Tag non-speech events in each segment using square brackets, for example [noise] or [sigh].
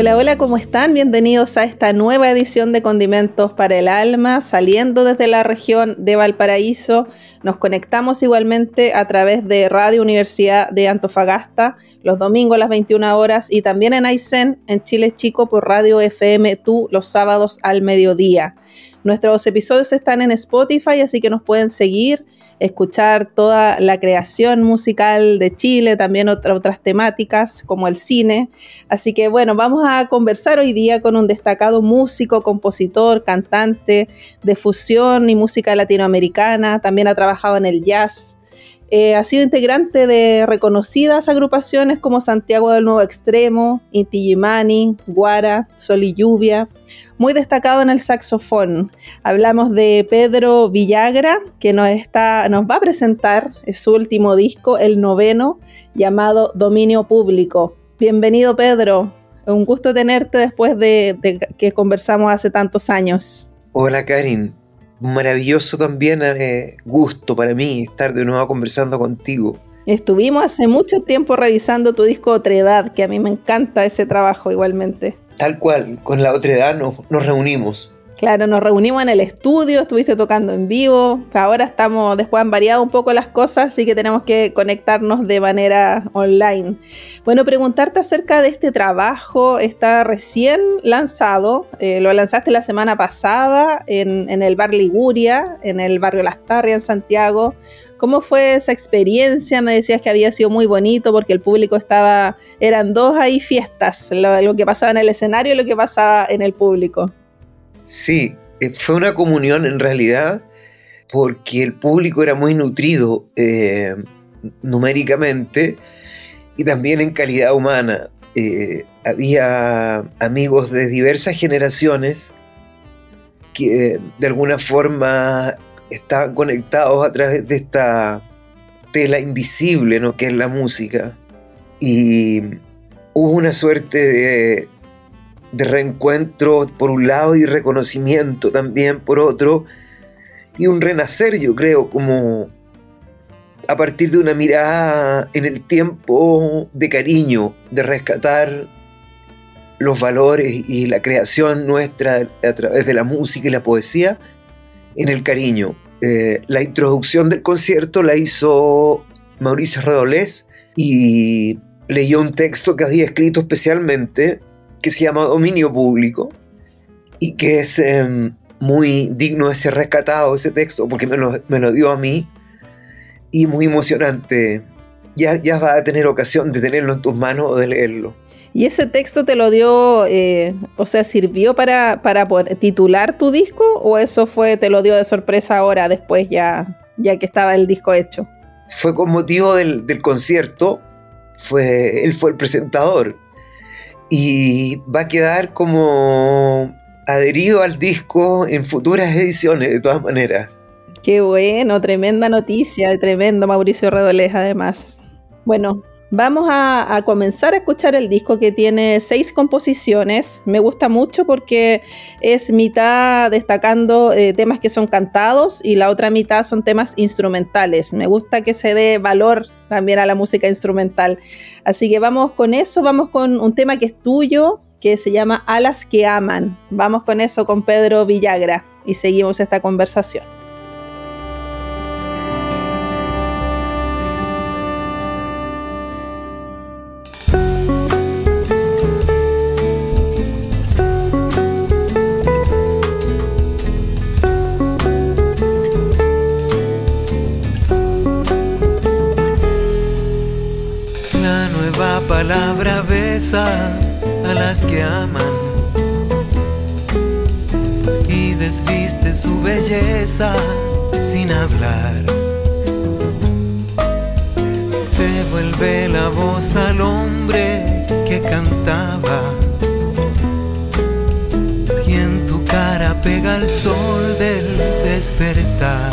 Hola, hola, ¿cómo están? Bienvenidos a esta nueva edición de Condimentos para el Alma, saliendo desde la región de Valparaíso. Nos conectamos igualmente a través de Radio Universidad de Antofagasta los domingos a las 21 horas y también en Aysén, en Chile Chico, por Radio FM Tú, los sábados al mediodía. Nuestros episodios están en Spotify, así que nos pueden seguir escuchar toda la creación musical de Chile, también otras temáticas como el cine. Así que bueno, vamos a conversar hoy día con un destacado músico, compositor, cantante de fusión y música latinoamericana, también ha trabajado en el jazz. Eh, ha sido integrante de reconocidas agrupaciones como Santiago del Nuevo Extremo, Inti Gimani, Guara, Sol y Lluvia, muy destacado en el saxofón. Hablamos de Pedro Villagra, que nos, está, nos va a presentar su último disco, el noveno, llamado Dominio Público. Bienvenido, Pedro. Un gusto tenerte después de, que conversamos hace tantos años. Hola, Karin. Maravilloso también eh, gusto para mí estar de nuevo conversando contigo. Estuvimos hace mucho tiempo revisando tu disco Otredad, que a mí me encanta ese trabajo igualmente. Tal cual, con la otra edad nos, reunimos. Claro, nos reunimos en el estudio, estuviste tocando en vivo, ahora estamos, después han variado un poco las cosas, así que tenemos que conectarnos de manera online. Bueno, preguntarte acerca de este trabajo, está recién lanzado, eh, lo lanzaste la semana pasada en, el bar Liguria, en el barrio Las Tarrias, en Santiago. ¿Cómo fue esa experiencia? Me decías que había sido muy bonito porque el público estaba, eran dos ahí fiestas, lo, que pasaba en el escenario y lo que pasaba en el público. Sí, eh, fue una comunión en realidad porque el público era muy nutrido eh, numéricamente y también en calidad humana. Eh, había amigos de diversas generaciones que de alguna forma estaban conectados a través de esta tela invisible, ¿no? Que es la música. Y hubo una suerte de, de reencuentro por un lado y reconocimiento también por otro. Y un renacer, yo creo, como a partir de una mirada en el tiempo de cariño, de rescatar los valores y la creación nuestra a través de la música y la poesía en el cariño. Eh, la introducción del concierto la hizo Mauricio Redolés y leyó un texto que había escrito especialmente que se llama Dominio Público y que es em, muy digno de ser rescatado ese texto porque me lo, dio a mí y muy emocionante. Ya, ya vas a tener ocasión de tenerlo en tus manos o de leerlo. ¿Y ese texto te lo dio, eh, o sea, sirvió para, para titular tu disco o eso fue, te lo dio de sorpresa ahora, después ya, ya que estaba el disco hecho? Fue con motivo del, concierto, fue, él fue el presentador y va a quedar como adherido al disco en futuras ediciones, de todas maneras. Qué bueno, tremenda noticia, tremendo Mauricio Redolés además. Bueno, Vamos a, comenzar a escuchar el disco que tiene seis composiciones. Me gusta mucho porque es mitad destacando eh, temas que son cantados y la otra mitad son temas instrumentales. Me gusta que se dé valor también a la música instrumental. Así que vamos con eso, vamos con un tema que es tuyo, que se llama Alas que aman. Vamos con eso con Pedro Villagra y seguimos esta conversación. Palabra besa a las que aman y desviste su belleza sin hablar. Devuelve la voz al hombre que cantaba. Y en tu cara pega el sol del despertar.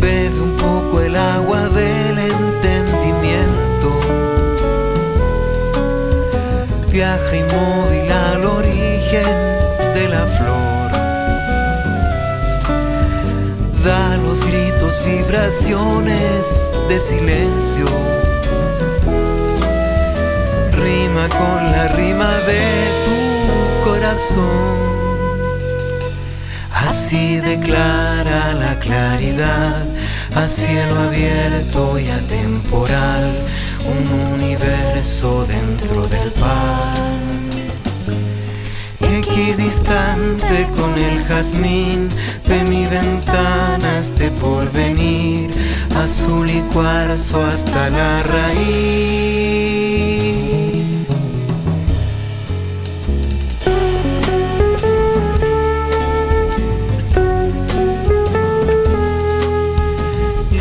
Bebe un poco el agua del Viaja inmóvil al origen de la flor. Da los gritos, vibraciones de silencio. Rima con la rima de tu corazón. Así declara la claridad a cielo abierto y atemporal, un universo dentro del pan. Equidistante con el jazmín de mi ventana este porvenir, azul y cuarzo hasta la raíz.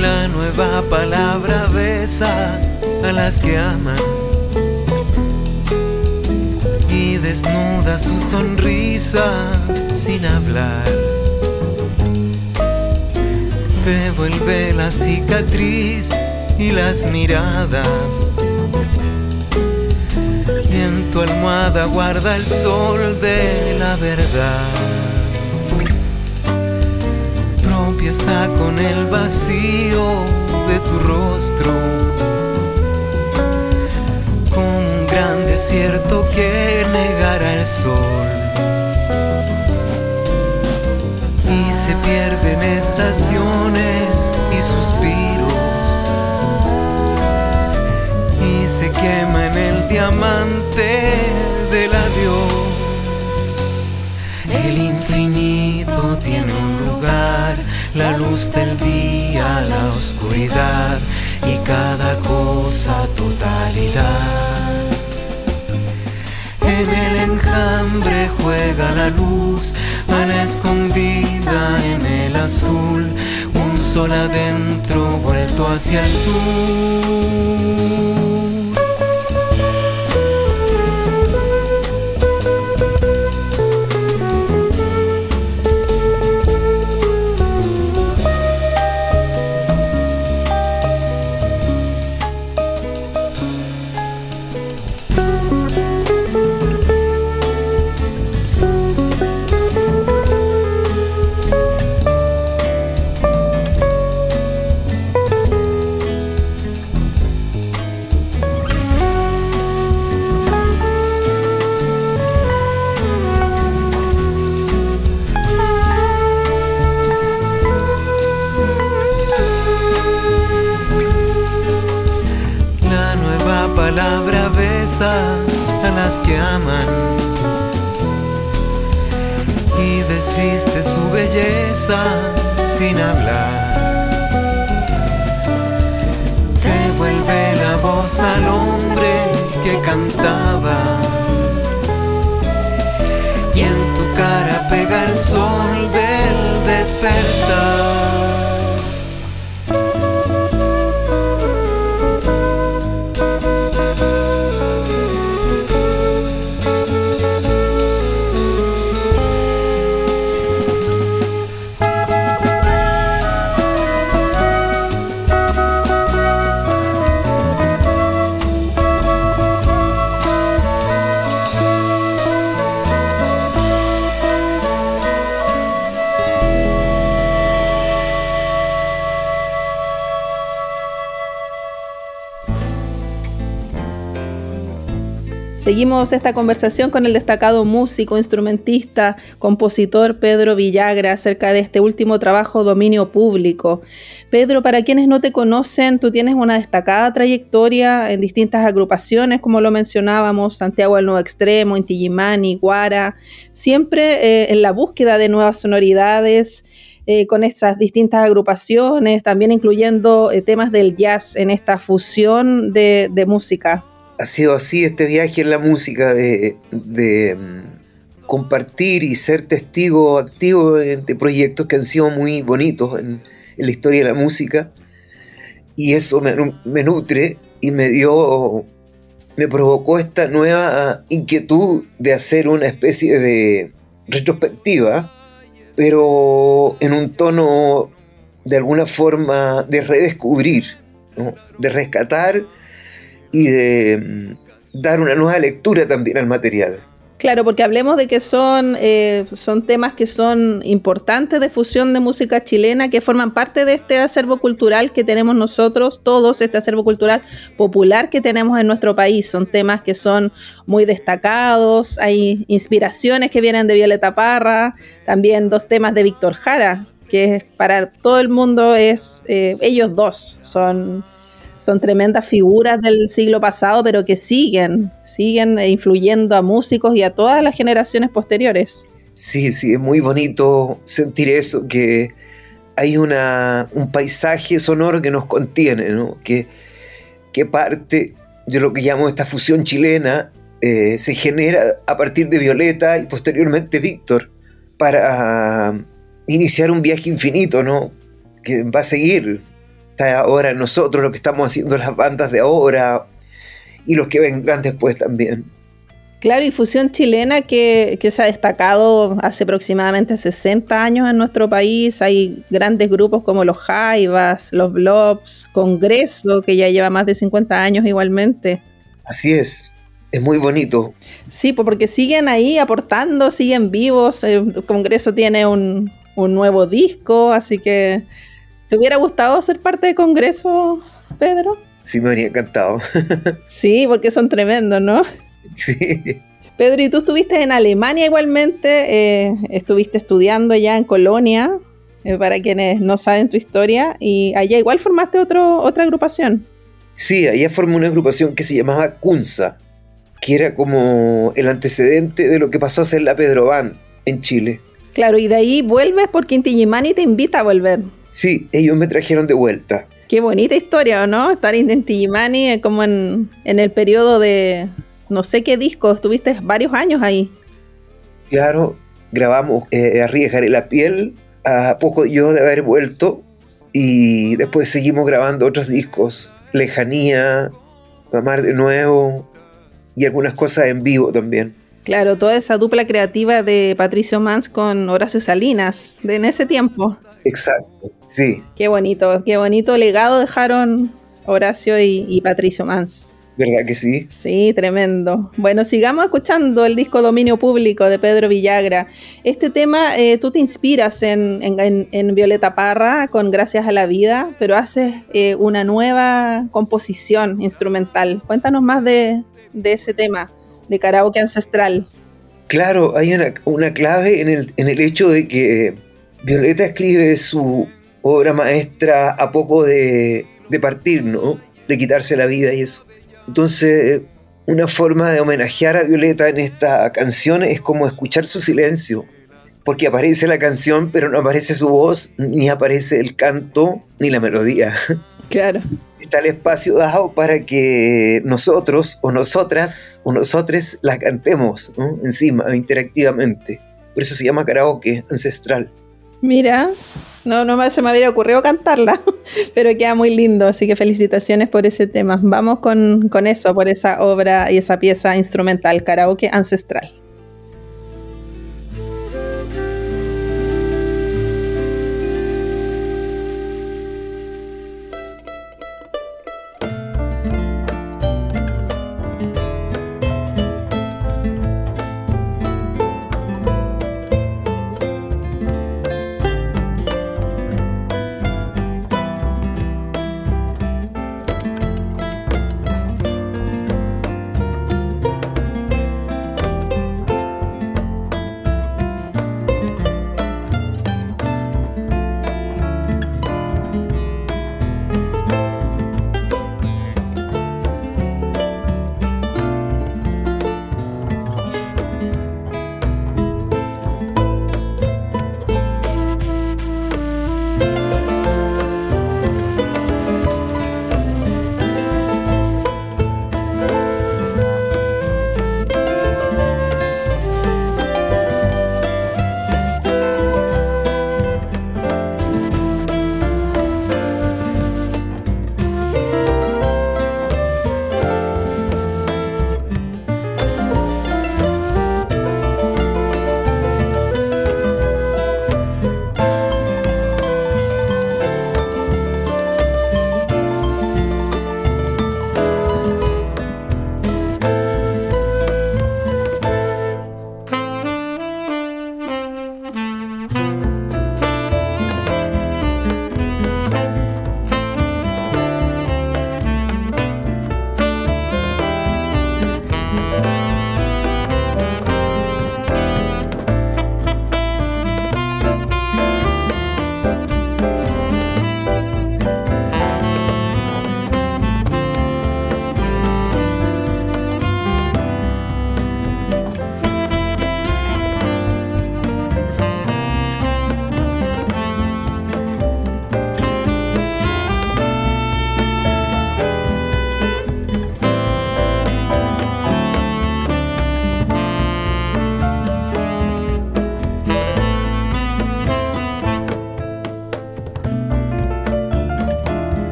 La nueva palabra besa las que aman y desnuda su sonrisa sin hablar. Devuelve la cicatriz y las miradas. Y en tu almohada guarda el sol de la verdad. Tropieza con el vacío de tu rostro. Desierto que negará el sol. Y se pierden estaciones y suspiros. Y se quema en el diamante del adiós. El infinito tiene un lugar, la luz del día, la oscuridad y cada cosa totalidad. En el enjambre juega la luz, a la escondida en el azul, un sol adentro vuelto hacia el sur. Y desviste su belleza sin hablar. Devuelve la voz al hombre que cantaba y en tu cara pega el sol del despertar. Seguimos esta conversación con el destacado músico, instrumentista, compositor Pedro Villagra acerca de este último trabajo Dominio Público. Pedro, para quienes no te conocen, tú tienes una destacada trayectoria en distintas agrupaciones, como lo mencionábamos, Santiago del Nuevo Extremo, Inti Illimani, Guara, siempre eh, en la búsqueda de nuevas sonoridades. Eh, con estas distintas agrupaciones, también incluyendo eh, temas del jazz en esta fusión de música ha sido así este viaje en la música de, mm, compartir y ser testigo activo de, proyectos que han sido muy bonitos en, la historia de la música. y eso me nutre y me dio, me provocó esta nueva inquietud de hacer una especie de retrospectiva, pero en un tono de alguna forma de redescubrir, de rescatar y de mm, dar una nueva lectura también al material. Claro, porque hablemos de que son, eh, son temas que son importantes de fusión de música chilena, que forman parte de este acervo cultural que tenemos nosotros, todos, este acervo cultural popular que tenemos en nuestro país. Son temas que son muy destacados, hay inspiraciones que vienen de Violeta Parra, también dos temas de Víctor Jara, que para todo el mundo es, eh, ellos dos son son tremendas figuras del siglo pasado, pero que siguen, siguen influyendo a músicos y a todas las generaciones posteriores. Sí, sí, es muy bonito sentir eso, que hay una, un paisaje sonoro que nos contiene, ¿no? que, que parte de lo que llamo esta fusión chilena, eh, se genera a partir de Violeta y posteriormente Víctor, para iniciar un viaje infinito, ¿no? que va a seguir ahora nosotros, lo que estamos haciendo las bandas de ahora y los que vendrán después también. Claro, y fusión chilena que, se ha destacado hace aproximadamente 60 años en nuestro país. Hay grandes grupos como los Jaivas, los Blobs, Congreso, que ya lleva más de 50 años igualmente. Así es, es muy bonito. Sí, porque siguen ahí aportando, siguen vivos. El Congreso tiene un, un nuevo disco, así que ¿Te hubiera gustado ser parte de Congreso, Pedro? Sí, me habría encantado. [laughs] sí, porque son tremendos, ¿no? Sí. Pedro, y tú estuviste en Alemania igualmente, eh, estuviste estudiando ya en Colonia, eh, para quienes no saben tu historia, y allá igual formaste otro, otra agrupación. Sí, allá formé una agrupación que se llamaba Kunza, que era como el antecedente de lo que pasó a ser la Pedro Van en Chile. Claro, y de ahí vuelves porque Inti Illimani te invita a volver. Sí, ellos me trajeron de vuelta. Qué bonita historia, ¿no? Estar en Tigimani eh, como en, el periodo de no sé qué disco, estuviste varios años ahí. Claro, grabamos eh, Arriesgaré la piel a poco yo de haber vuelto y después seguimos grabando otros discos, Lejanía, Amar de nuevo y algunas cosas en vivo también. Claro, toda esa dupla creativa de Patricio Mans con Horacio Salinas de en ese tiempo. Exacto, sí. Qué bonito, qué bonito legado dejaron Horacio y, Patricio Mans. ¿Verdad que sí? Sí, tremendo. Bueno, sigamos escuchando el disco Dominio Público de Pedro Villagra. Este tema, eh, tú te inspiras en, Violeta Parra con Gracias a la Vida, pero haces eh, una nueva composición instrumental. Cuéntanos más de, ese tema, de karaoke ancestral. Claro, hay una, clave en el, en el hecho de que Violeta escribe su obra maestra a poco de, partir, ¿no? De quitarse la vida y eso. Entonces, una forma de homenajear a Violeta en esta canción es como escuchar su silencio, porque aparece la canción, pero no aparece su voz, ni aparece el canto, ni la melodía. [laughs] Claro. Está el espacio dado para que nosotros, o nosotras, o nosotres la cantemos encima, interactivamente. Por eso se llama karaoke ancestral. Mira, no, no se me había ocurrido cantarla, [laughs] pero queda muy lindo, así que felicitaciones por ese tema. Vamos con, con eso, por esa obra y esa pieza instrumental, karaoke ancestral.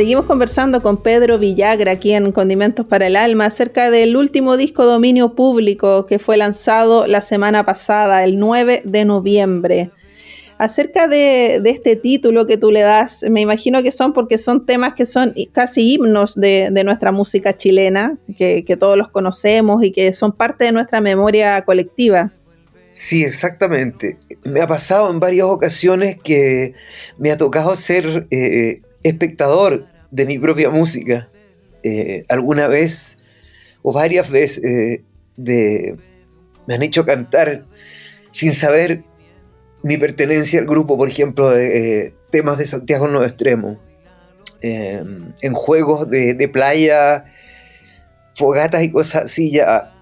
Seguimos conversando con Pedro Villagra aquí en Condimentos para el Alma acerca del último disco dominio público que fue lanzado la semana pasada, el 9 de noviembre. Acerca de, este título que tú le das, me imagino que son porque son temas que son casi himnos de, nuestra música chilena, que, todos los conocemos y que son parte de nuestra memoria colectiva. Sí, exactamente. Me ha pasado en varias ocasiones que me ha tocado ser eh, espectador de mi propia música. Eh, alguna vez o varias veces eh, de, me han hecho cantar sin saber mi pertenencia al grupo, por ejemplo, de eh, temas de Santiago Nuevo Extremo. en juegos de, de, playa, fogatas y cosas así, ya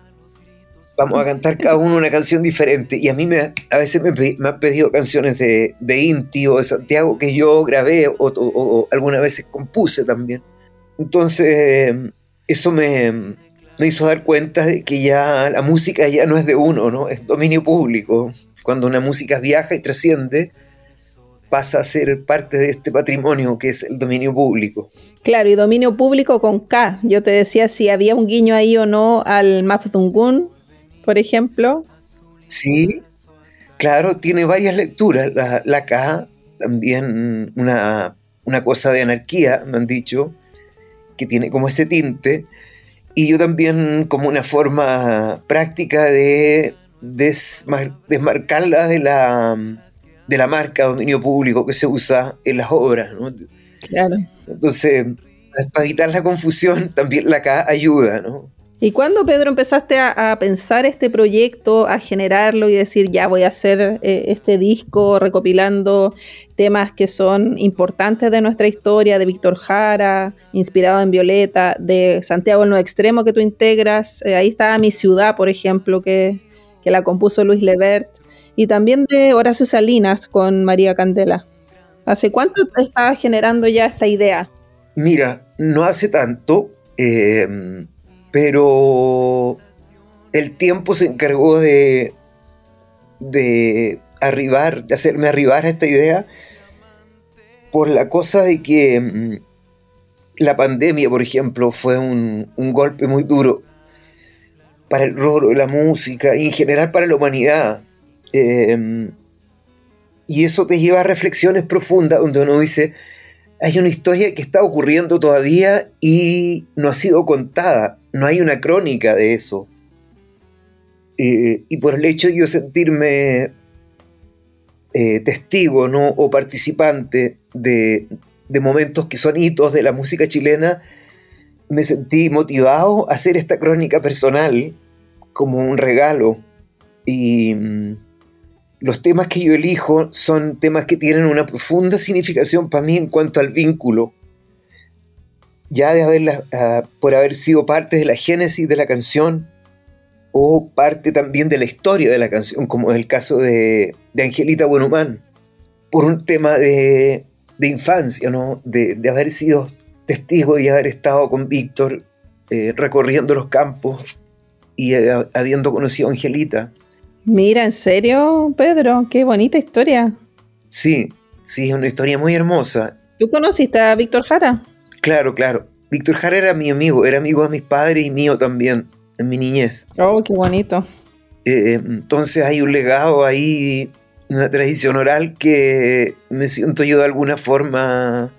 vamos a cantar cada uno una canción diferente. Y a mí me, a veces me, me han pedido canciones de, de, Inti o de Santiago que yo grabé o, algunas veces compuse también. Entonces, eso me, me, hizo dar cuenta de que ya la música ya no es de uno, ¿no? Es dominio público. Cuando una música viaja y trasciende, pasa a ser parte de este patrimonio que es el dominio público. Claro, y dominio público con K. Yo te decía si había un guiño ahí o no al Mapudungun, por ejemplo. Sí, claro, tiene varias lecturas. La, la K, también una, cosa de anarquía, me han dicho, que tiene como ese tinte. Y yo también como una forma práctica de desmarcarla de la, de la marca dominio público que se usa en las obras. Claro. Entonces, para evitar la confusión, también la K ayuda, ¿no? ¿Y cuándo, Pedro, empezaste a, pensar este proyecto, a generarlo y decir, ya voy a hacer eh, este disco recopilando temas que son importantes de nuestra historia, de Víctor Jara, inspirado en Violeta, de Santiago el Nuevo Extremo que tú integras? Eh, ahí está Mi Ciudad, por ejemplo, que, que la compuso Luis Levert, y también de Horacio Salinas con María Candela. ¿Hace cuánto estabas generando ya esta idea? Mira, no hace tanto. Eh, pero el tiempo se encargó de, de arribar, de hacerme arribar a esta idea por la cosa de que mm, la pandemia, por ejemplo, fue un, golpe muy duro para el rol de la música y en general para la humanidad. Em, y eso te lleva a reflexiones profundas donde uno dice, hay una historia que está ocurriendo todavía y no ha sido contada no hay una crónica de eso. y por el hecho de yo sentirme eh, testigo ¿no? o participante de, momentos que son hitos de la música chilena, me sentí motivado a hacer esta crónica personal como un regalo. Y mm, los temas que yo elijo son temas que tienen una profunda significación para mí en cuanto al vínculo ya de haberla, ah, por haber sido parte de la génesis de la canción o parte también de la historia de la canción, como es el caso de, Angelita Buenhumán, por un tema de, infancia, ¿no? De, haber sido testigo y haber estado con Víctor eh, recorriendo los campos y eh, habiendo conocido a Angelita. Mira, ¿en serio, Pedro? Qué bonita historia. Sí, sí, es una historia muy hermosa. ¿Tú conociste a Víctor Jara? Claro, claro. Víctor Jara era mi amigo, era amigo de mis padres y mío también, en mi niñez. Oh, qué bonito. Eh, entonces hay un legado ahí, una tradición oral que me siento yo de alguna forma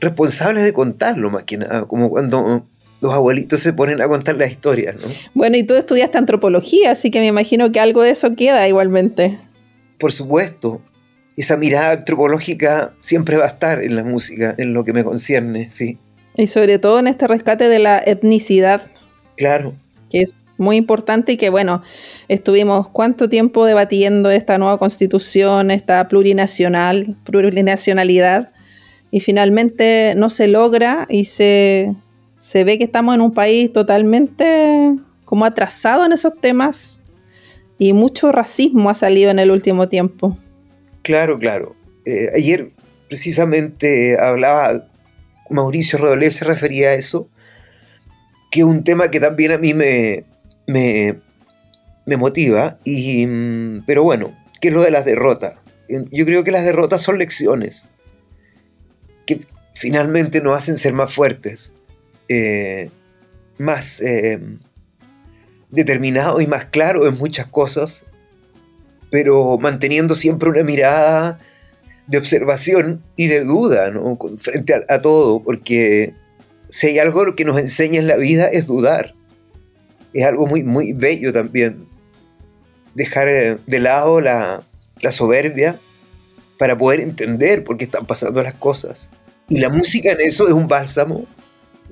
responsable de contarlo, más que nada, como cuando los abuelitos se ponen a contar las historias, ¿no? Bueno, y tú estudiaste antropología, así que me imagino que algo de eso queda igualmente. Por supuesto, esa mirada antropológica siempre va a estar en la música, en lo que me concierne, sí. Y sobre todo en este rescate de la etnicidad. Claro. Que es muy importante y que, bueno, estuvimos cuánto tiempo debatiendo esta nueva constitución, esta plurinacional, plurinacionalidad, y finalmente no se logra y se, se ve que estamos en un país totalmente como atrasado en esos temas y mucho racismo ha salido en el último tiempo. Claro, claro. Eh, ayer precisamente hablaba, Mauricio Rodolé se refería a eso, que un tema que también a mí me, me, motiva, y, mm, pero bueno, ¿qué es lo de las derrotas? Yo creo que las derrotas son lecciones. Que finalmente nos hacen ser más fuertes, eh, más eh, determinados y más claros en muchas cosas, pero manteniendo siempre una mirada de observación y de duda ¿no? frente a, todo, porque si hay algo que nos enseña en la vida es dudar. Es algo muy, muy bello también. Dejar eh, de lado la, la soberbia para poder entender por qué están pasando las cosas. Y la música en eso es un bálsamo,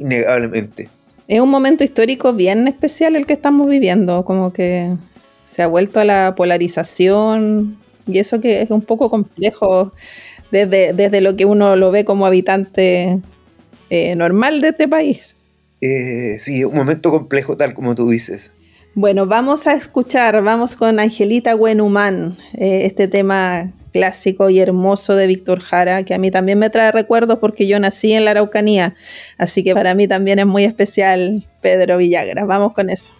innegablemente. Es un momento histórico bien especial el que estamos viviendo, como que se ha vuelto a la polarización y eso que es un poco complejo desde, desde lo que uno lo ve como habitante eh, normal de este país. Eh, sí, un momento complejo tal como tú dices. Bueno, vamos a escuchar, vamos con Angelita Buenhumán, eh, este tema clásico y hermoso de Víctor Jara, que a mí también me trae recuerdos porque yo nací en la Araucanía, así que para mí también es muy especial Pedro Villagra. Vamos con eso.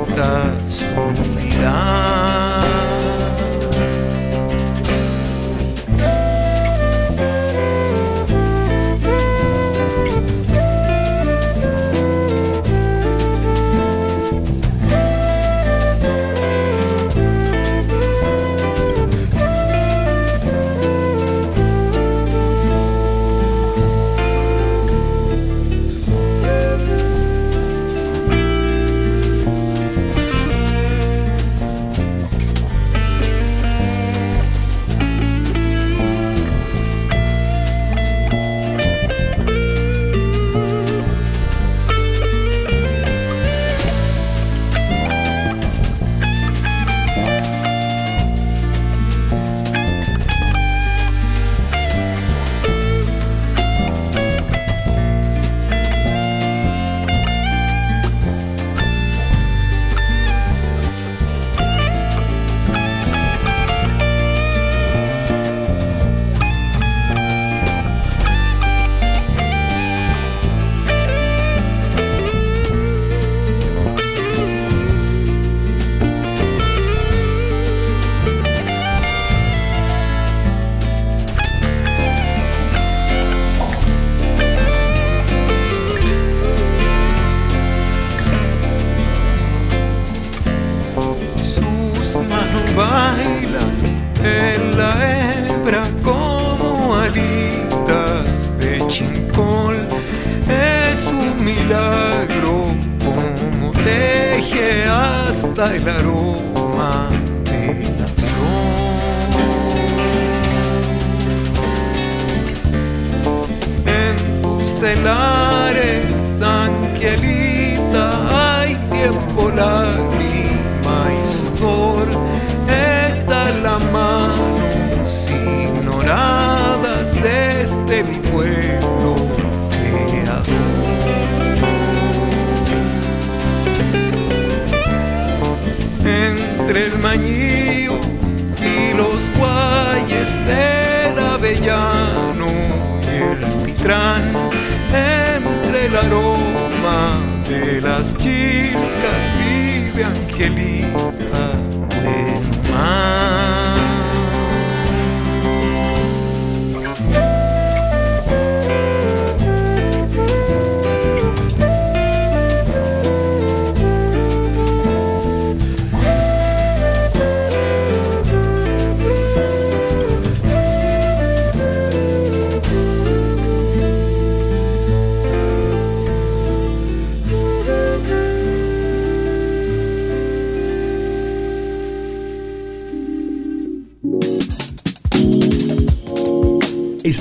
that's soledad, soledad.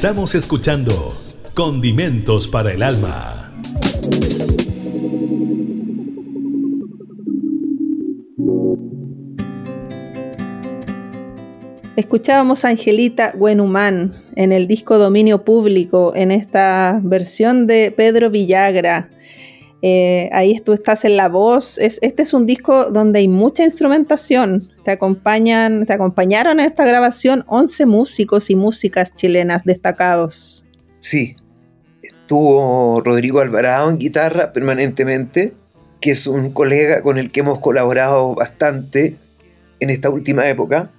Estamos escuchando Condimentos para el Alma. Escuchábamos a Angelita Buenhumán en el disco Dominio Público, en esta versión de Pedro Villagra. Eh, ahí tú estás en la voz. este es un disco donde hay mucha instrumentación. Te acompañan, te acompañaron en esta grabación 11 músicos y músicas chilenas destacados. Sí, estuvo Rodrigo Alvarado en guitarra permanentemente, que es un colega con el que hemos colaborado bastante en esta última época,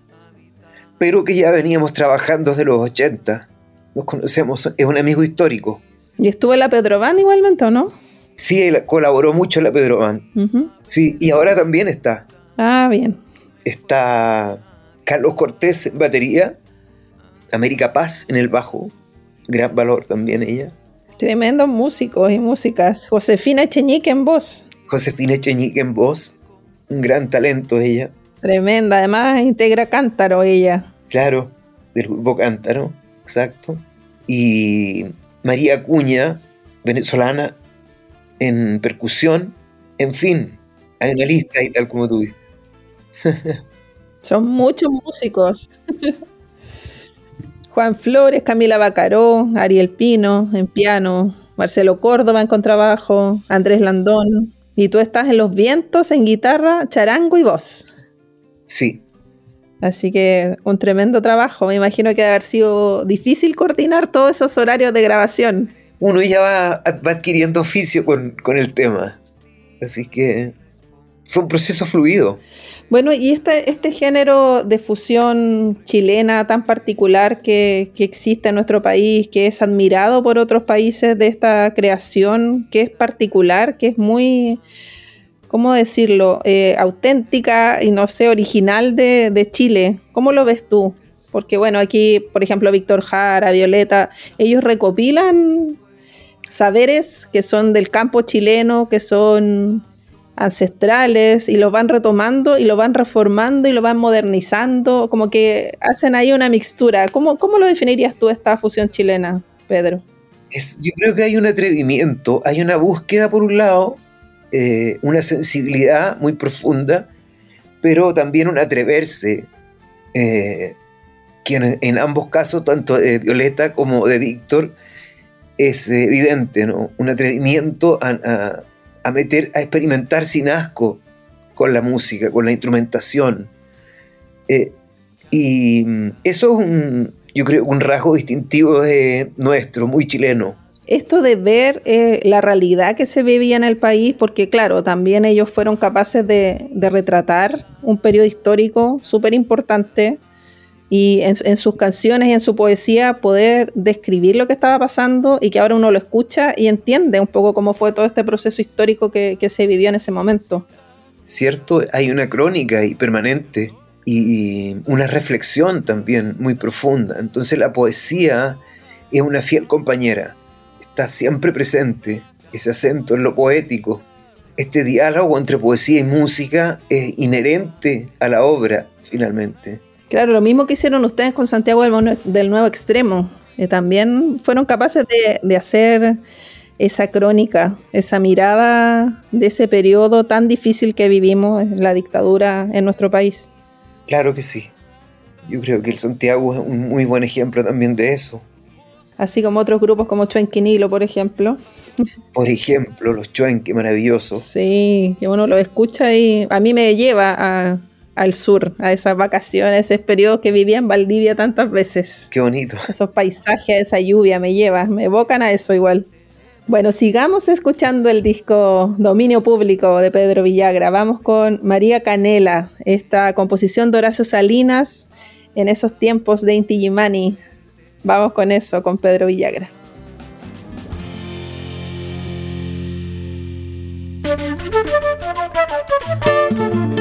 pero que ya veníamos trabajando desde los 80. Nos conocemos, es un amigo histórico. ¿Y estuvo la Pedrovan igualmente o no? Sí, él colaboró mucho en la Pedro Van. Sí, y ahora también está. Ah, bien. Está Carlos Cortés en batería, América Paz en el bajo, gran valor también ella. Tremendos músicos y músicas. Josefina Echeñique en voz. Josefina Echeñique en voz, un gran talento ella. Tremenda, además integra Cántaro ella. Claro, del grupo Cántaro, exacto. Y María Cuña, venezolana, en percusión, en fin, hay una lista y tal como tú dices. [laughs] Son muchos músicos. [laughs] Juan Flores, Camila Bacaró, Ariel Pino en piano, Marcelo Córdoba en contrabajo, Andrés Landón. Y tú estás en los vientos, en guitarra, charango y voz. Sí. Así que un tremendo trabajo. Me imagino que debe haber sido difícil coordinar todos esos horarios de grabación uno ya va, adquiriendo oficio con, el tema. Así que fue un proceso fluido. Bueno, y este, este género de fusión chilena tan particular que, existe en nuestro país, que es admirado por otros países de esta creación, que es particular, que es muy, ¿cómo decirlo?, eh, auténtica y no sé, original de, de Chile. ¿Cómo lo ves tú? Porque bueno, aquí, por ejemplo, Víctor Jara, Violeta, ellos recopilan saberes que son del campo chileno, que son ancestrales y lo van retomando y lo van reformando y lo van modernizando, como que hacen ahí una mixtura. ¿Cómo, cómo lo definirías tú esta fusión chilena, Pedro? Yo creo que hay un atrevimiento, hay una búsqueda por un lado, eh, una sensibilidad muy profunda, pero también un atreverse, eh, que en, ambos casos, tanto de Violeta como de Víctor, es evidente, ¿no? Un atrevimiento a, meter, a experimentar sin asco con la música, con la instrumentación. Eh, y eso es un, yo creo, un rasgo distintivo de nuestro, muy chileno. Esto de ver eh, la realidad que se vivía en el país, porque claro, también ellos fueron capaces de, de retratar un periodo histórico súper importante y en, sus canciones y en su poesía poder describir lo que estaba pasando y que ahora uno lo escucha y entiende un poco cómo fue todo este proceso histórico que, se vivió en ese momento. Cierto, hay una crónica y permanente y una reflexión también muy profunda. Entonces la poesía es una fiel compañera, está siempre presente, ese acento en lo poético. Este diálogo entre poesía y música es inherente a la obra, finalmente. Claro, lo mismo que hicieron ustedes con Santiago del, Nuevo Extremo. Eh, también fueron capaces de, hacer esa crónica, esa mirada de ese periodo tan difícil que vivimos, la dictadura en nuestro país. Claro que sí. Yo creo que el Santiago es un muy buen ejemplo también de eso. Así como otros grupos como Chuenquinilo, por ejemplo. Por ejemplo, los Chuenque, maravillosos. Sí, que uno lo escucha y a mí me lleva a, al sur, a esas vacaciones, ese periodo que vivía en Valdivia tantas veces. Qué bonito. Esos paisajes, esa lluvia me lleva, me evocan a eso igual. Bueno, sigamos escuchando el disco Dominio Público de Pedro Villagra. Vamos con María Canela, esta composición de Horacio Salinas en esos tiempos de Inti Gimani. Vamos con eso, con Pedro Villagra. [laughs]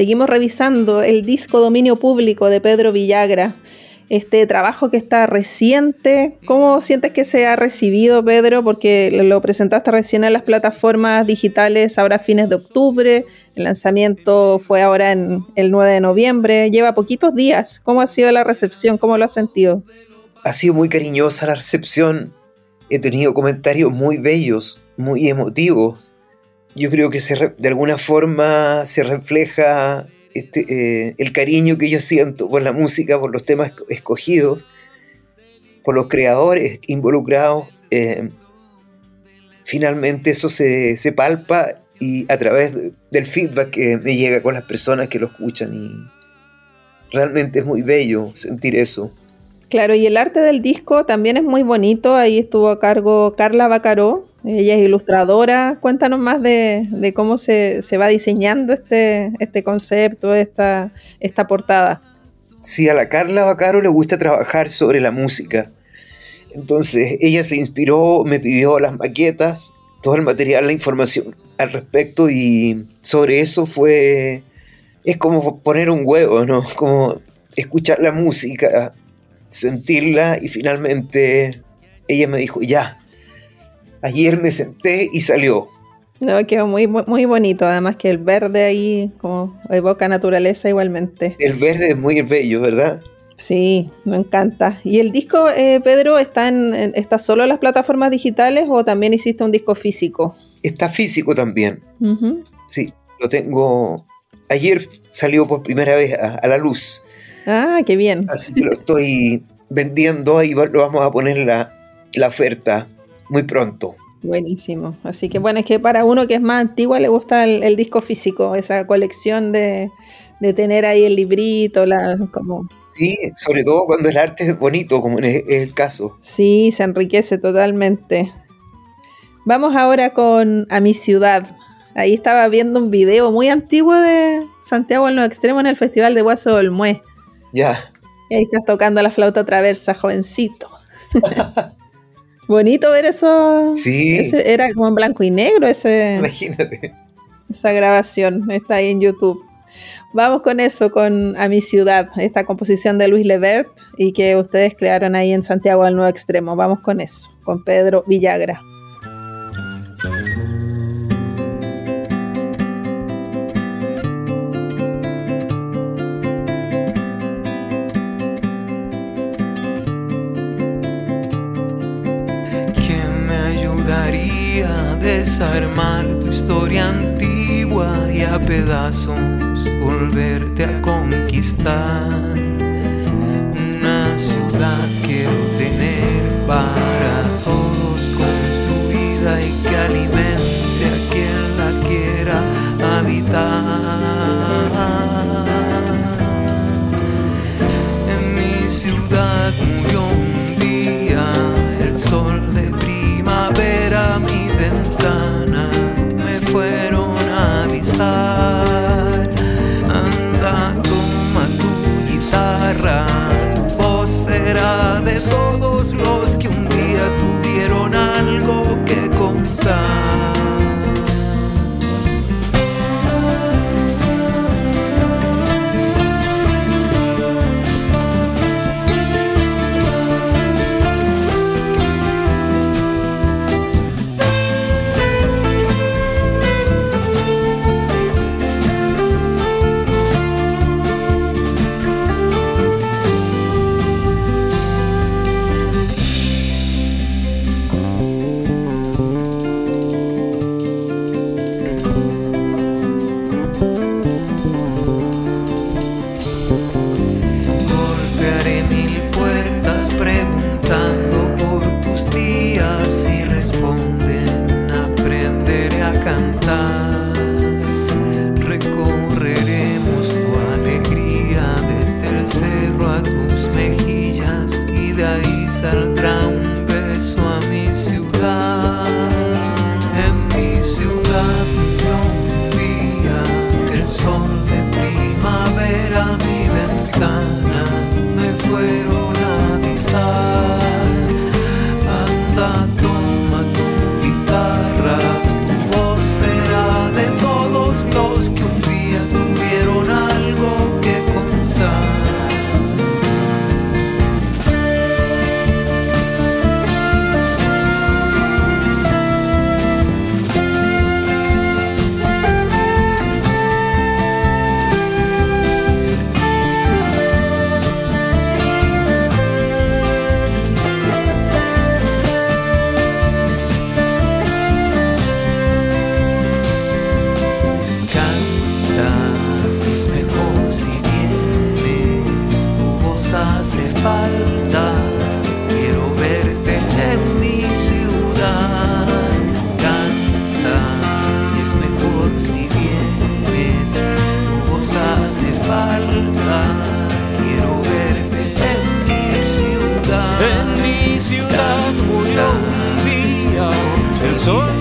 Seguimos revisando el disco Dominio Público de Pedro Villagra, este trabajo que está reciente. ¿Cómo sientes que se ha recibido, Pedro? Porque lo presentaste recién en las plataformas digitales ahora a fines de octubre. El lanzamiento fue ahora en el 9 de noviembre. Lleva poquitos días. ¿Cómo ha sido la recepción? ¿Cómo lo has sentido? Ha sido muy cariñosa la recepción. He tenido comentarios muy bellos, muy emotivos yo creo que de alguna forma se refleja este, eh, el cariño que yo siento por la música, por los temas escogidos, por los creadores involucrados. Eh, finalmente eso se, se, palpa y a través del feedback que me llega con las personas que lo escuchan y realmente es muy bello sentir eso. Claro, y el arte del disco también es muy bonito. Ahí estuvo a cargo Carla Bacaró, ella es ilustradora. Cuéntanos más de, cómo se, va diseñando este, este concepto, esta, esta portada. Sí, a la Carla Bacaro le gusta trabajar sobre la música. Entonces ella se inspiró, me pidió las maquetas, todo el material, la información al respecto y sobre eso fue... Es como poner un huevo, ¿no? Como escuchar la música, sentirla y finalmente ella me dijo, ya, Ayer me senté y salió. No, quedó muy, muy bonito, además que el verde ahí como evoca naturaleza igualmente. El verde es muy bello, ¿verdad? Sí, me encanta. ¿Y el disco, eh, Pedro, está, en, está solo en las plataformas digitales o también hiciste un disco físico? Está físico también. Sí, lo tengo. Ayer salió por primera vez a, la luz. Ah, qué bien. Así que lo estoy vendiendo y lo vamos a poner la, la oferta muy pronto. Buenísimo. Así que bueno, es que para uno que es más antiguo le gusta el, disco físico, esa colección de, tener ahí el librito, la, como... Sí, sobre todo cuando el arte es bonito, como en el, el caso. Sí, se enriquece totalmente. Vamos ahora con A mi ciudad. Ahí estaba viendo un video muy antiguo de Santiago en los extremos en el Festival de Guaso del Mue. Ya. Y ahí estás tocando la flauta traversa, jovencito. [laughs] Bonito ver eso. Sí. era como en blanco y negro ese. Imagínate. Esa grabación está ahí en YouTube. Vamos con eso, con A mi ciudad, esta composición de Luis Levert y que ustedes crearon ahí en Santiago del Nuevo Extremo. Vamos con eso, con Pedro Villagra. Desarmar tu historia antigua y a pedazos volverte a conquistar.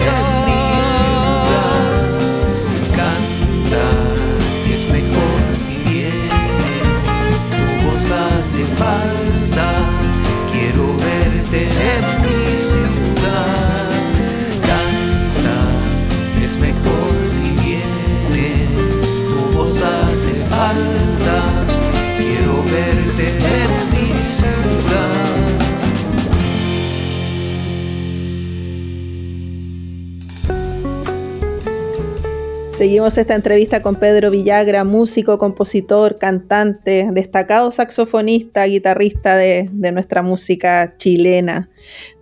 mejor. Seguimos esta entrevista con Pedro Villagra, músico, compositor, cantante, destacado saxofonista, guitarrista de, nuestra música chilena.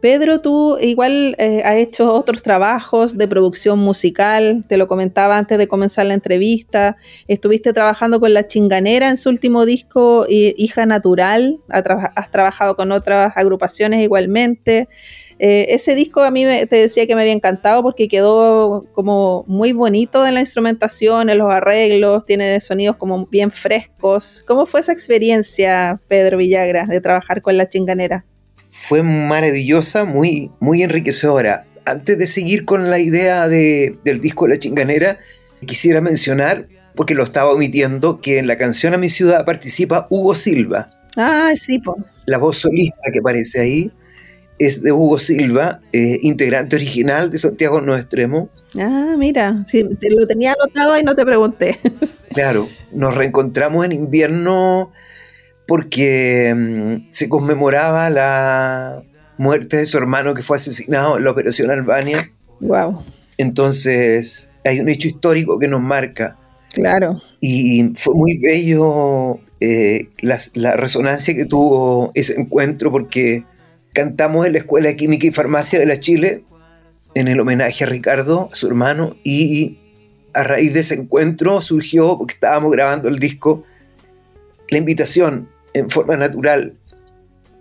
Pedro, tú igual eh, has hecho otros trabajos de producción musical, te lo comentaba antes de comenzar la entrevista, estuviste trabajando con La Chinganera en su último disco, Hija Natural, has trabajado con otras agrupaciones igualmente. Eh, ese disco a mí te decía que me había encantado porque quedó como muy bonito en la instrumentación, en los arreglos, tiene sonidos como bien frescos. ¿Cómo fue esa experiencia, Pedro Villagra, de trabajar con la chinganera? Fue maravillosa, muy, muy enriquecedora. Antes de seguir con la idea del disco La Chinganera, quisiera mencionar, porque lo estaba omitiendo, que en la canción A mi ciudad participa Hugo Silva. Ah, sí, po. La voz solista que aparece ahí es de Hugo Silva, eh, integrante original de Santiago No Extremo. Ah, mira, sí, te lo tenía anotado y no te pregunté. [laughs] claro, nos reencontramos en invierno porque mm, se conmemoraba la muerte de su hermano que fue asesinado en la Operación Albania. Wow. Entonces, hay un hecho histórico que nos marca. Claro. Y fue muy bello eh, la resonancia que tuvo ese encuentro porque cantamos en la Escuela de Química y Farmacia de la Chile en el homenaje a Ricardo, a su hermano, y a raíz de ese encuentro surgió, porque estábamos grabando el disco, la invitación en forma natural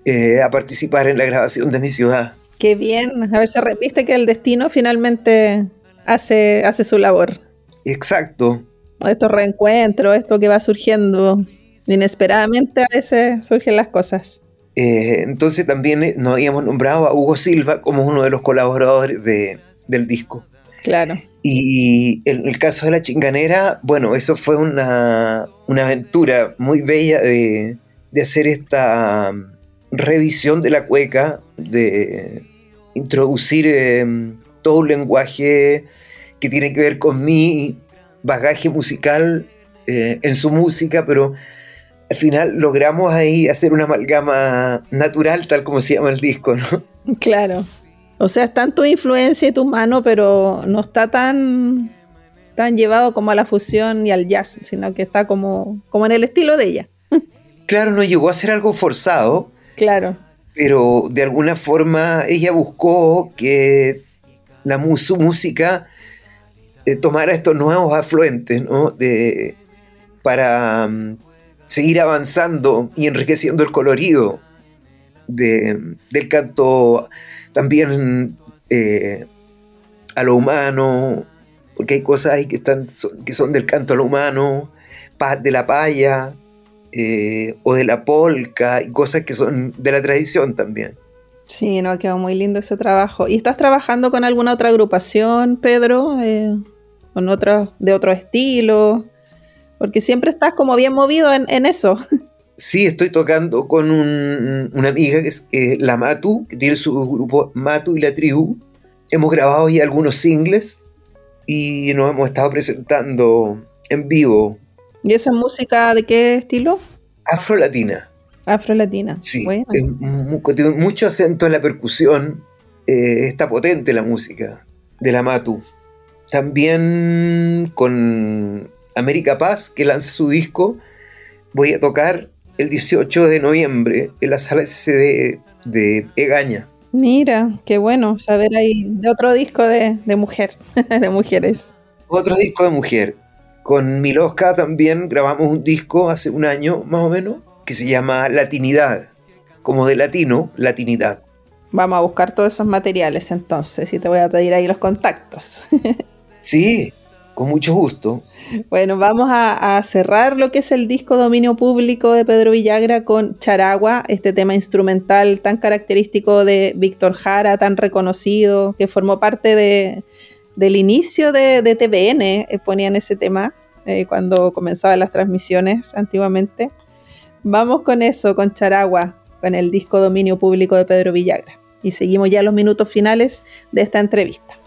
eh, a participar en la grabación de mi ciudad. Qué bien, a ver, se repite que el destino finalmente hace, hace su labor. Exacto. Estos reencuentros, esto que va surgiendo inesperadamente, a veces surgen las cosas. Eh, entonces también eh, nos habíamos nombrado a Hugo Silva como uno de los colaboradores del disco. Claro. Y en el caso de la chinganera, bueno, eso fue una, aventura muy bella de, hacer esta um, revisión de la cueca, de introducir em, todo un lenguaje que tiene que ver con mi bagaje musical eh, en su música, pero al final logramos ahí hacer una amalgama natural, tal como se llama el disco, ¿no? Claro. O sea, está en tu influencia y tu mano, pero no está tan, tan llevado como a la fusión y al jazz, sino que está como, como en el estilo de ella. Claro, no llegó a ser algo forzado. Claro. Pero de alguna forma ella buscó que la su música eh, tomara estos nuevos afluentes, ¿no? De, para mm, seguir avanzando y enriqueciendo el colorido del canto también eh, a lo humano, porque hay cosas ahí que, están, que son del canto a lo humano, de la paya eh, o de la polca y cosas que son de la tradición también. Sí, no, quedó muy lindo ese trabajo. ¿Y estás trabajando con alguna otra agrupación, Pedro? Eh, ¿Con otra, de otro estilo? Porque siempre estás como bien movido en, eso. Sí, estoy tocando con una amiga que es eh, la Matu, que tiene su grupo Matu y la Tribu. Hemos grabado ya algunos singles y nos hemos estado presentando en vivo. ¿Y eso es música de qué estilo? Afro-latina. Afro-latina. Sí, tiene mucho acento en la percusión. Eh, está potente la música de la Matu. También con América Paz, que lanza su disco, voy a tocar el 18 de noviembre en la sala SCD de Egaña. Mira, qué bueno saber ahí de otro disco de, mujer, [laughs] de mujeres. Otro disco de mujer. Con Milosca también grabamos un disco hace un año más o menos que se llama Latinidad, como de latino, latinidad. Vamos a buscar todos esos materiales entonces y te voy a pedir ahí los contactos. [laughs] sí, con mucho gusto. Bueno, vamos a, cerrar lo que es el disco Dominio Público de Pedro Villagra con Charagua, este tema instrumental tan característico de Víctor Jara, tan reconocido, que formó parte de, del inicio de, TVN, eh, ponían ese tema eh, cuando comenzaban las transmisiones antiguamente. Vamos con eso, con Charagua, con el disco Dominio Público de Pedro Villagra. Y seguimos ya los minutos finales de esta entrevista.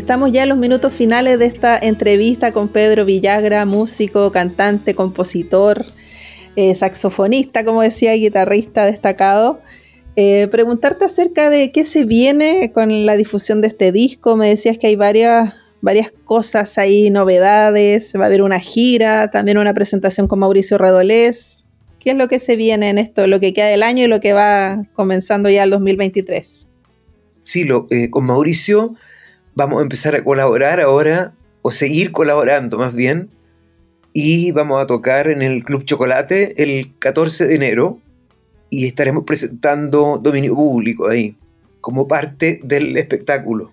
Estamos ya en los minutos finales de esta entrevista con Pedro Villagra, músico, cantante, compositor, eh, saxofonista, como decía, guitarrista destacado. Eh, preguntarte acerca de qué se viene con la difusión de este disco. Me decías que hay varias, varias cosas ahí, novedades. Va a haber una gira, también una presentación con Mauricio Redolés. ¿Qué es lo que se viene en esto, lo que queda del año y lo que va comenzando ya el 2023? Sí, eh, con Mauricio vamos a empezar a colaborar ahora, o seguir colaborando más bien, y vamos a tocar en el Club Chocolate el 14 de enero y estaremos presentando dominio público ahí, como parte del espectáculo.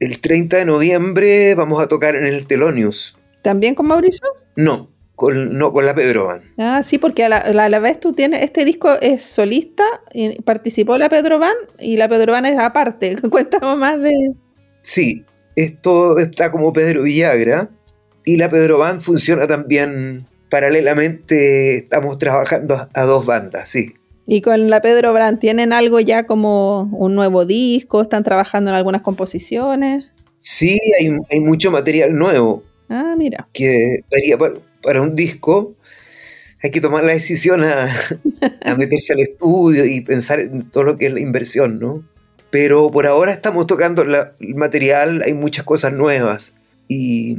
El 30 de noviembre vamos a tocar en el Telonius. ¿También con Mauricio? No, con, no con la Pedro Van. Ah, sí, porque a la, vez tú tienes, este disco es solista, y participó la Pedro Van y la Pedro Van es aparte. [laughs] Cuéntame más de... Sí, esto está como Pedro Villagra y la Pedro Band funciona también paralelamente, estamos trabajando a dos bandas, sí. Y con la Pedro Brand, ¿tienen algo ya como un nuevo disco? ¿Están trabajando en algunas composiciones? Sí, hay, mucho material nuevo. Ah, mira. Que daría para, un disco. Hay que tomar la decisión a, [laughs] a meterse al estudio y pensar en todo lo que es la inversión, ¿no? Pero por ahora estamos tocando el material, hay muchas cosas nuevas y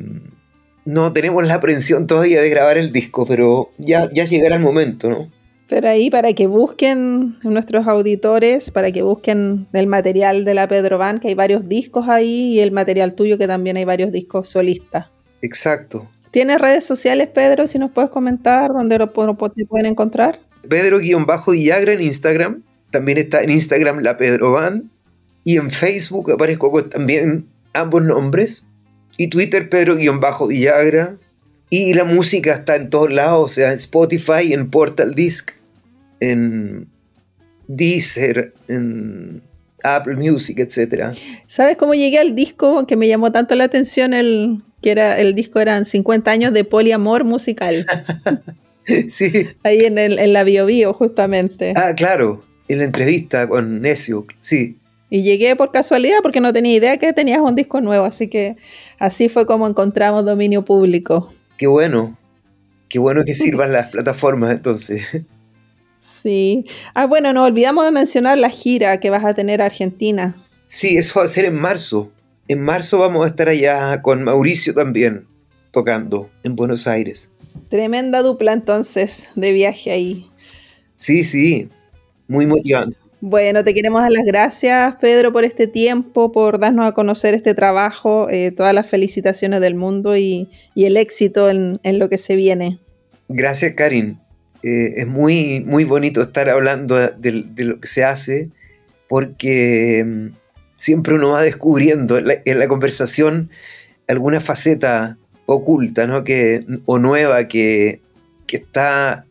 no tenemos la aprensión todavía de grabar el disco, pero ya, ya llegará el momento, ¿no? Pero ahí para que busquen nuestros auditores, para que busquen el material de la Pedro Van, que hay varios discos ahí, y el material tuyo, que también hay varios discos solistas. Exacto. ¿Tienes redes sociales, Pedro? Si nos puedes comentar dónde lo, pueden encontrar. Pedro-Villagra en Instagram. También está en Instagram la Pedro Van. Y en Facebook aparezco con también ambos nombres. Y Twitter, Pedro-Villagra. Y la música está en todos lados, o sea, en Spotify, en Portal Disc, en Deezer, en Apple Music, etc. ¿Sabes cómo llegué al disco que me llamó tanto la atención? El, que era, el disco eran 50 años de poliamor musical. [laughs] sí. Ahí en, el, en la Bio, Bio justamente. Ah, claro, en la entrevista con Necio, sí. Y llegué por casualidad porque no tenía idea que tenías un disco nuevo, así que así fue como encontramos dominio público. Qué bueno, qué bueno que sirvan las plataformas entonces. Sí. Ah, bueno, no olvidamos de mencionar la gira que vas a tener a Argentina. Sí, eso va a ser en marzo. En marzo vamos a estar allá con Mauricio también, tocando en Buenos Aires. Tremenda dupla entonces de viaje ahí. Sí, sí, muy motivante. Bueno, te queremos dar las gracias, Pedro, por este tiempo, por darnos a conocer este trabajo, eh, todas las felicitaciones del mundo y, el éxito en, lo que se viene. Gracias, Karin. Eh, es muy, muy bonito estar hablando de, lo que se hace, porque mm, siempre uno va descubriendo en la, conversación alguna faceta oculta ¿no? que, o nueva que, está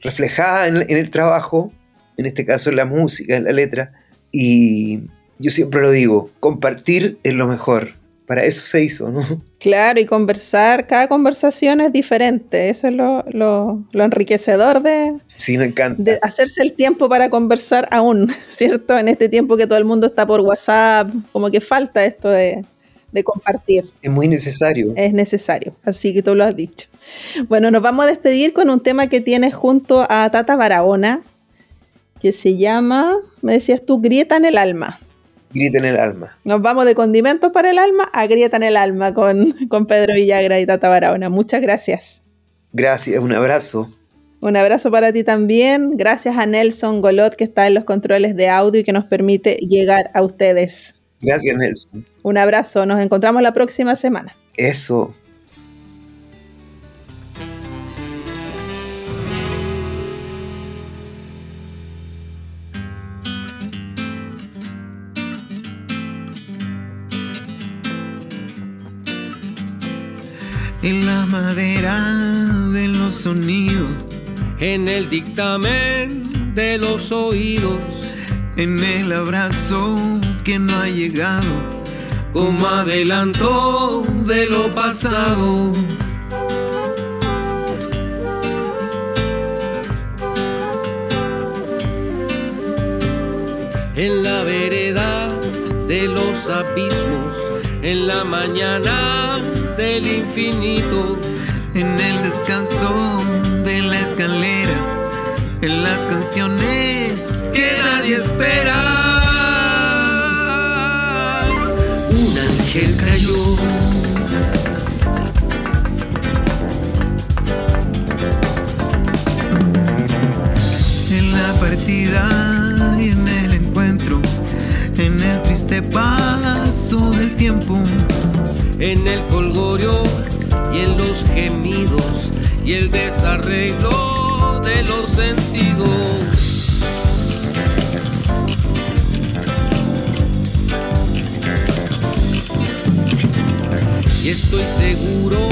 reflejada en el trabajo en este caso en la música, en la letra. Y yo siempre lo digo, compartir es lo mejor. Para eso se hizo, ¿no? Claro, y conversar, cada conversación es diferente. Eso es lo, lo, enriquecedor de, sí, me encanta. de hacerse el tiempo para conversar aún, [laughs] ¿cierto? En este tiempo que todo el mundo está por WhatsApp, como que falta esto de, de compartir. Es muy necesario. Es necesario, así que tú lo has dicho. Bueno, nos vamos a despedir con un tema que tienes junto a Tata Barahona, que se llama, me decías tú, Grieta en el alma. Grieta en el alma. Nos vamos de condimentos para el alma a Grieta en el alma con, [laughs] con Pedro Villagra y Tata Barahona. Muchas gracias. Gracias, un abrazo. Un abrazo para ti también. Gracias a Nelson Golot que está en los controles de audio y que nos permite llegar a ustedes. Gracias, Nelson. Un abrazo. Nos encontramos la próxima semana. Eso. En la madera de los sonidos, en el dictamen de los oídos, en el abrazo que no ha llegado, como adelanto de lo pasado. En la vereda de de los abismos, en la mañana del infinito, en el descanso de la escalera, en las canciones que nadie espera. Tiempo, en el colgorio y en los gemidos y el desarreglo de los sentidos. Y estoy seguro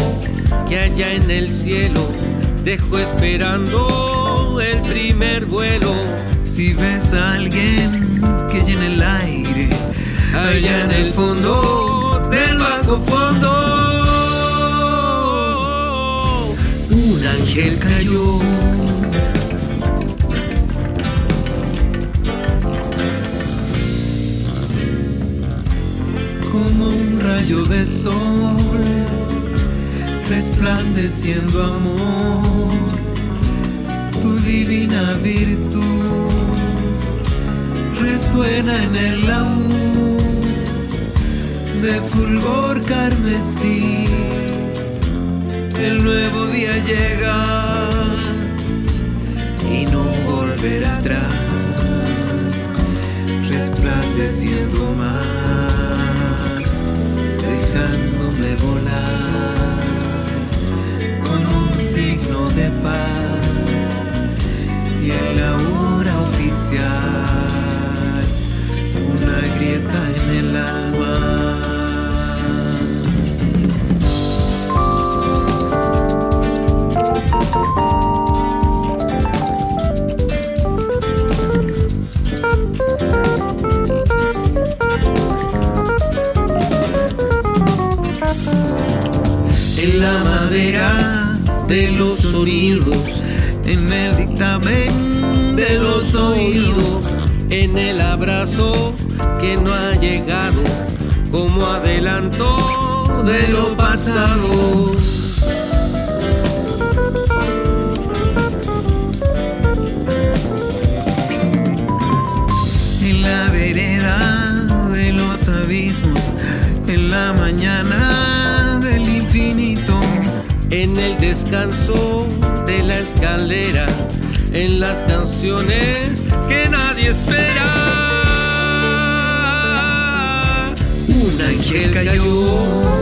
que allá en el cielo dejo esperando el primer vuelo. Si ves a alguien que llena el aire, allá en el fondo un ángel cayó. Como un rayo de sol, resplandeciendo amor, tu divina virtud resuena en el laúd de fulgor carmesí. El nuevo día llega y no volverá atrás, resplandeciendo más, dejándome volar con un signo de paz y en la hora oficial una grieta en el alma. Pasado. En la vereda de los abismos, en la mañana del infinito, en el descanso de la escalera, en las canciones que nadie espera. Un ángel cayó.